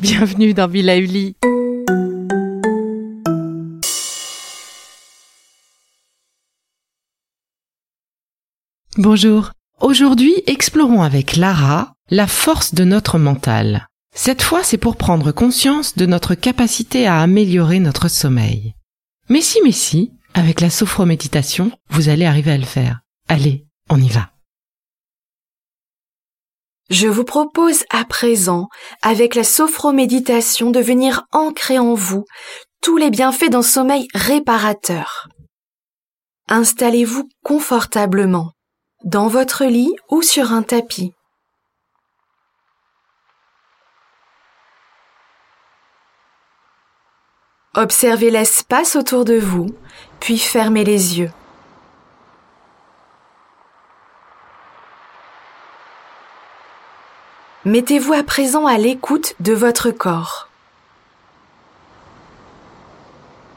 Bienvenue dans Villa Uli. Bonjour. Aujourd'hui, explorons avec Lara la force de notre mental. Cette fois, c'est pour prendre conscience de notre capacité à améliorer notre sommeil. Mais si, mais si, avec la sophroméditation, vous allez arriver à le faire. Allez, on y va. Je vous propose à présent, avec la sophroméditation, de venir ancrer en vous tous les bienfaits d'un sommeil réparateur. Installez-vous confortablement, dans votre lit ou sur un tapis. Observez l'espace autour de vous, puis fermez les yeux. Mettez-vous à présent à l'écoute de votre corps.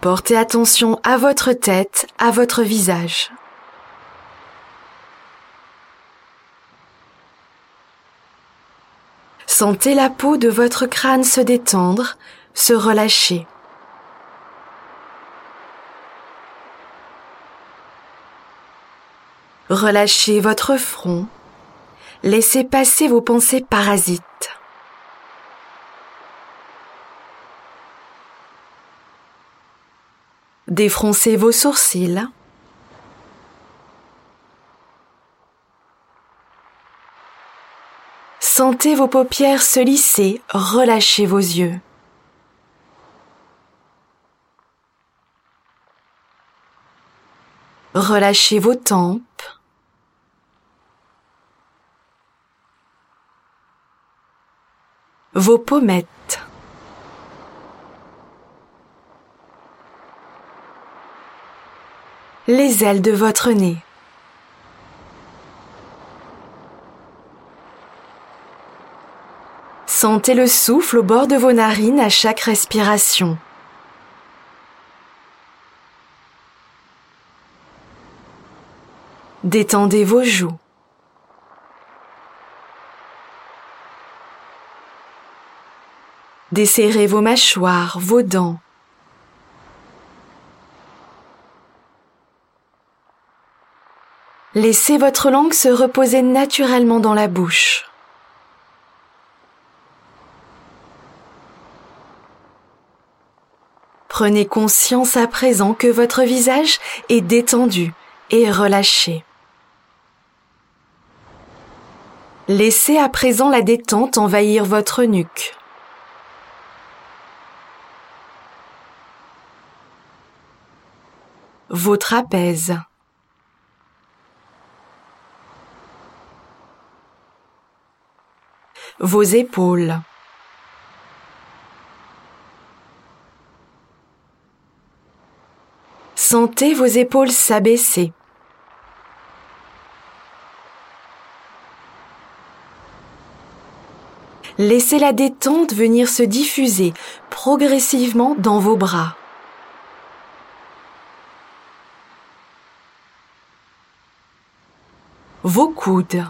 Portez attention à votre tête, à votre visage. Sentez la peau de votre crâne se détendre, se relâcher. Relâchez votre front, laissez passer vos pensées parasites. Défroncez vos sourcils. Sentez vos paupières se lisser, relâchez vos yeux. Relâchez vos tempes. vos pommettes. Les ailes de votre nez. Sentez le souffle au bord de vos narines à chaque respiration. Détendez vos joues. Desserrez vos mâchoires, vos dents. Laissez votre langue se reposer naturellement dans la bouche. Prenez conscience à présent que votre visage est détendu et relâché. Laissez à présent la détente envahir votre nuque. vos trapèzes. Vos épaules. Sentez vos épaules s'abaisser. Laissez la détente venir se diffuser progressivement dans vos bras. vos coudes.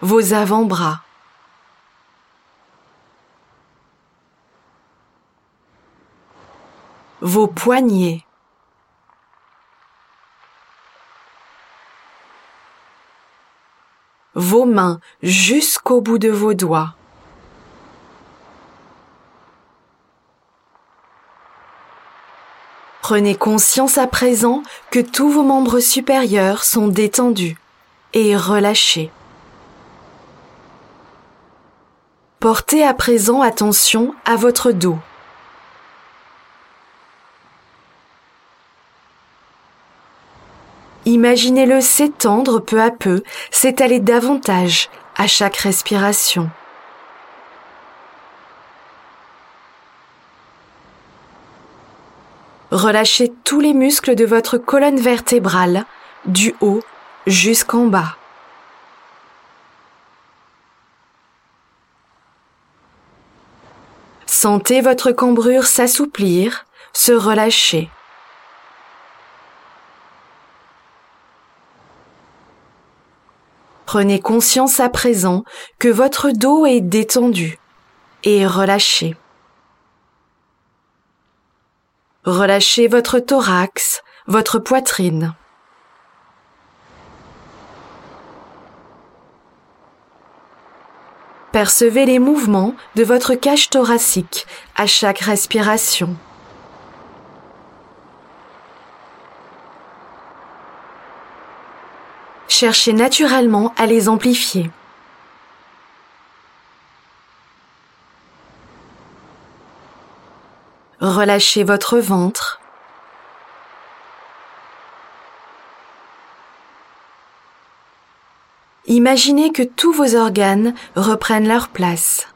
Vos avant-bras. Vos poignets, vos mains jusqu'au bout de vos doigts. Prenez conscience à présent que tous vos membres supérieurs sont détendus et relâchés. Portez à présent attention à votre dos. Imaginez-le s'étendre peu à peu, s'étaler davantage à chaque respiration. Relâchez tous les muscles de votre colonne vertébrale, du haut jusqu'en bas. Sentez votre cambrure s'assouplir, se relâcher. Prenez conscience à présent que votre dos est détendu et relâché. Relâchez votre thorax, votre poitrine. Percevez les mouvements de votre cage thoracique à chaque respiration. Cherchez naturellement à les amplifier. Relâchez votre ventre. Imaginez que tous vos organes reprennent leur place.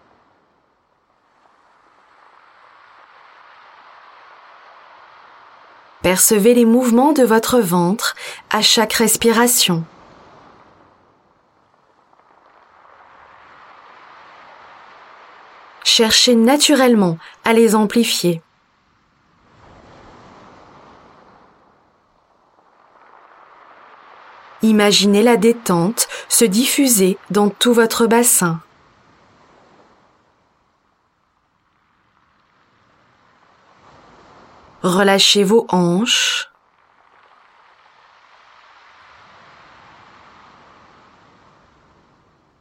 Percevez les mouvements de votre ventre à chaque respiration. Cherchez naturellement à les amplifier. Imaginez la détente se diffuser dans tout votre bassin. Relâchez vos hanches.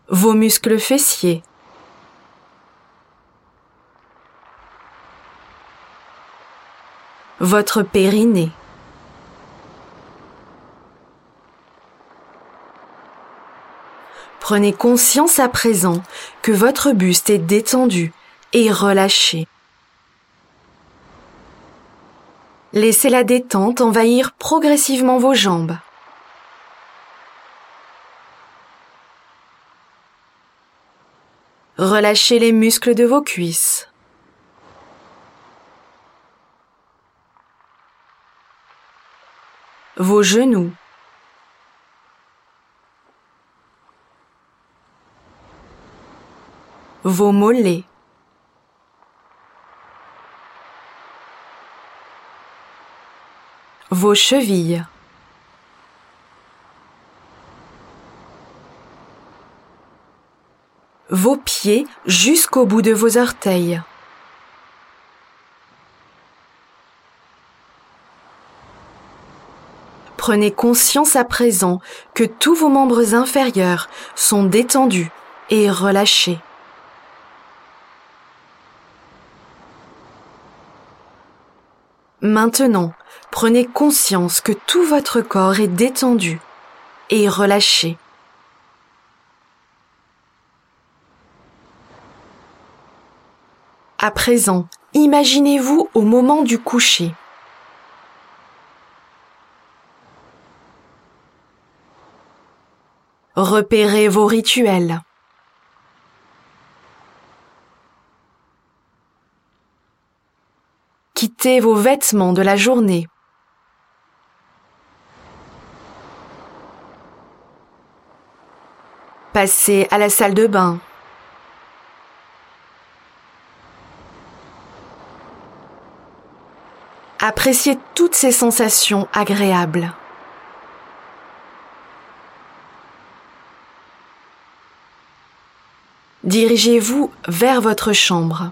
Vos muscles fessiers. Votre périnée. Prenez conscience à présent que votre buste est détendu et relâché. Laissez la détente envahir progressivement vos jambes. Relâchez les muscles de vos cuisses. Vos genoux. vos mollets. Vos chevilles. Vos pieds jusqu'au bout de vos orteils. Prenez conscience à présent que tous vos membres inférieurs sont détendus et relâchés. Maintenant, prenez conscience que tout votre corps est détendu et relâché. À présent, imaginez-vous au moment du coucher. Repérez vos rituels. quittez vos vêtements de la journée. Passez à la salle de bain. Appréciez toutes ces sensations agréables. Dirigez-vous vers votre chambre.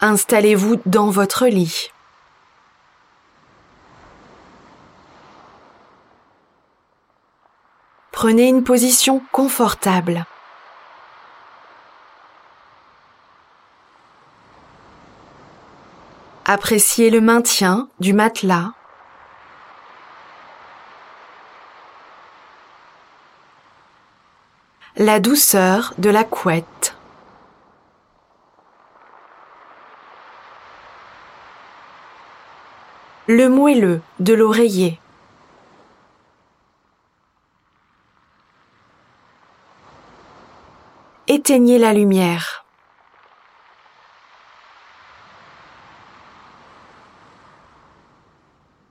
Installez-vous dans votre lit. Prenez une position confortable. Appréciez le maintien du matelas. La douceur de la couette. Le moelleux de l'oreiller. Éteignez la lumière.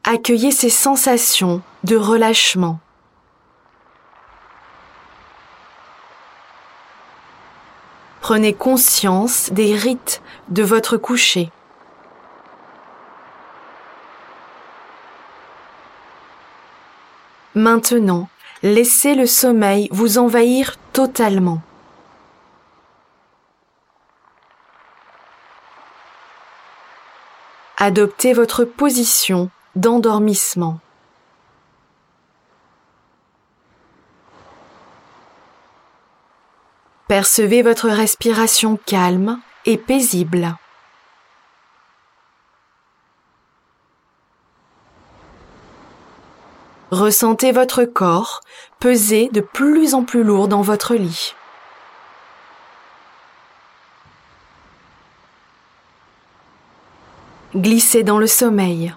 Accueillez ces sensations de relâchement. Prenez conscience des rites de votre coucher. Maintenant, laissez le sommeil vous envahir totalement. Adoptez votre position d'endormissement. Percevez votre respiration calme et paisible. Ressentez votre corps peser de plus en plus lourd dans votre lit. Glissez dans le sommeil.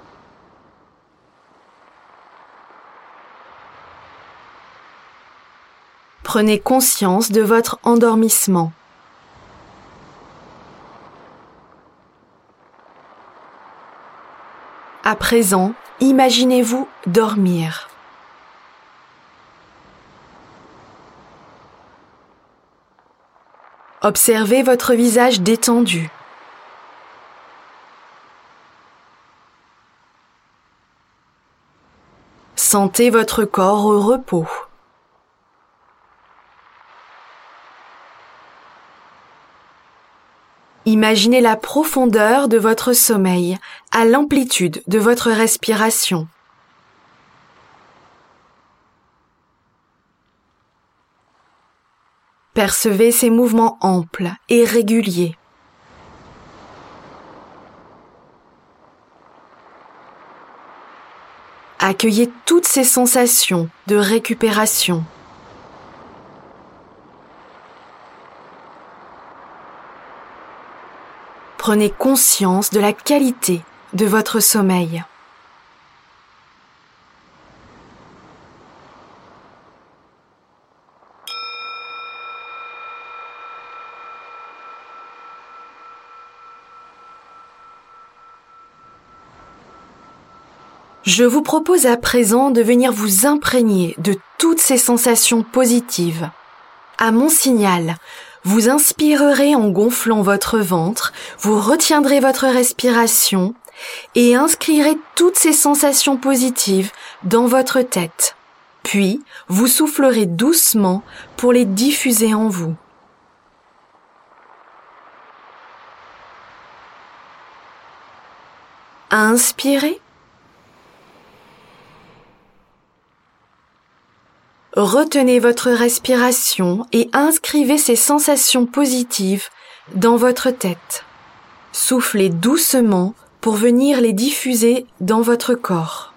Prenez conscience de votre endormissement. À présent, imaginez-vous dormir. Observez votre visage détendu. Sentez votre corps au repos. Imaginez la profondeur de votre sommeil à l'amplitude de votre respiration. Percevez ces mouvements amples et réguliers. Accueillez toutes ces sensations de récupération. Prenez conscience de la qualité de votre sommeil. Je vous propose à présent de venir vous imprégner de toutes ces sensations positives. À mon signal, vous inspirerez en gonflant votre ventre, vous retiendrez votre respiration et inscrirez toutes ces sensations positives dans votre tête. Puis, vous soufflerez doucement pour les diffuser en vous. Inspirez. Retenez votre respiration et inscrivez ces sensations positives dans votre tête. Soufflez doucement pour venir les diffuser dans votre corps.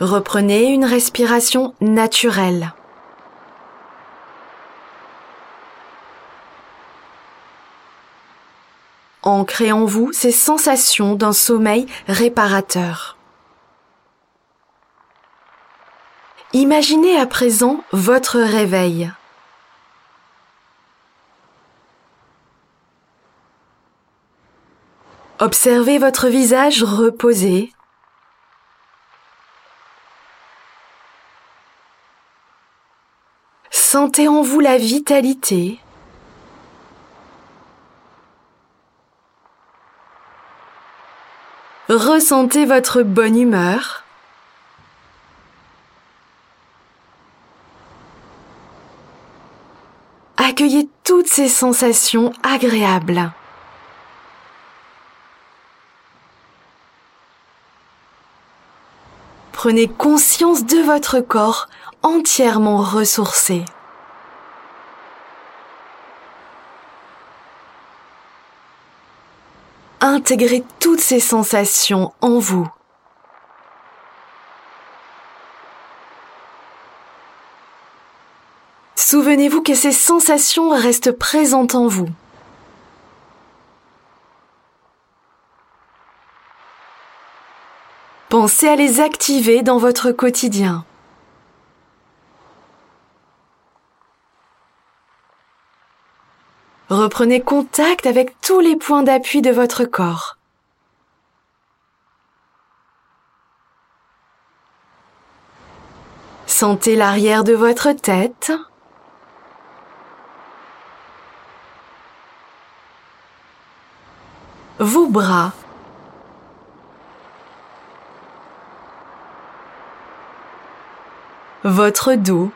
Reprenez une respiration naturelle. En vous ces sensations d'un sommeil réparateur. Imaginez à présent votre réveil. Observez votre visage reposé. Sentez en vous la vitalité, Ressentez votre bonne humeur. accueillez toutes ces sensations agréables. Prenez conscience de votre corps entièrement ressourcé. Intégrez toutes ces sensations en vous. Souvenez-vous que ces sensations restent présentes en vous. Pensez à les activer dans votre quotidien. Reprenez contact avec tous les points d'appui de votre corps. Sentez l'arrière de votre tête. Vos bras. Votre dos.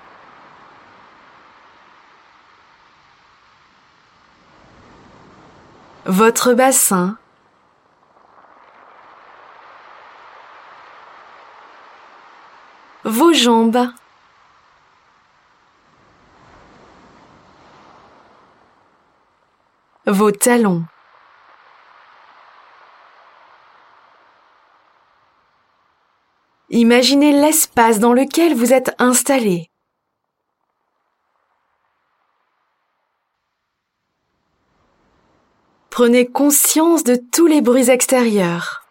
votre bassin, vos jambes, vos talons. Imaginez l'espace dans lequel vous êtes installé. Prenez conscience de tous les bruits extérieurs.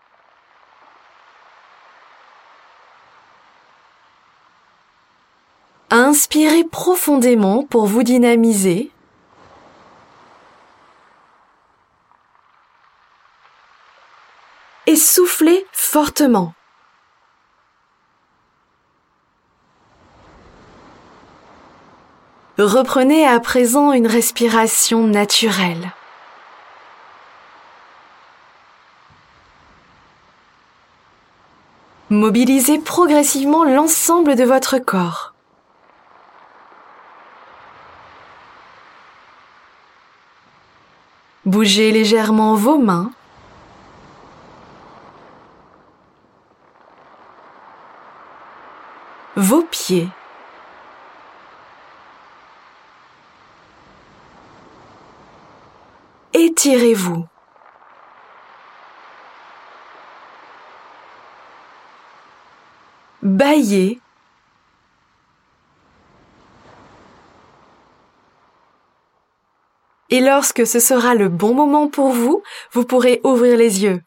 Inspirez profondément pour vous dynamiser. Et soufflez fortement. Reprenez à présent une respiration naturelle. Mobilisez progressivement l'ensemble de votre corps. Bougez légèrement vos mains. Vos pieds. Étirez-vous. bailler, Et lorsque ce sera le bon moment pour vous, vous pourrez ouvrir les yeux.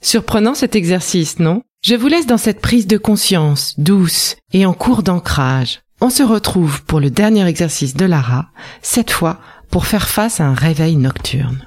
Surprenant cet exercice, non? Je vous laisse dans cette prise de conscience douce et en cours d'ancrage. On se retrouve pour le dernier exercice de Lara, cette fois pour faire face à un réveil nocturne.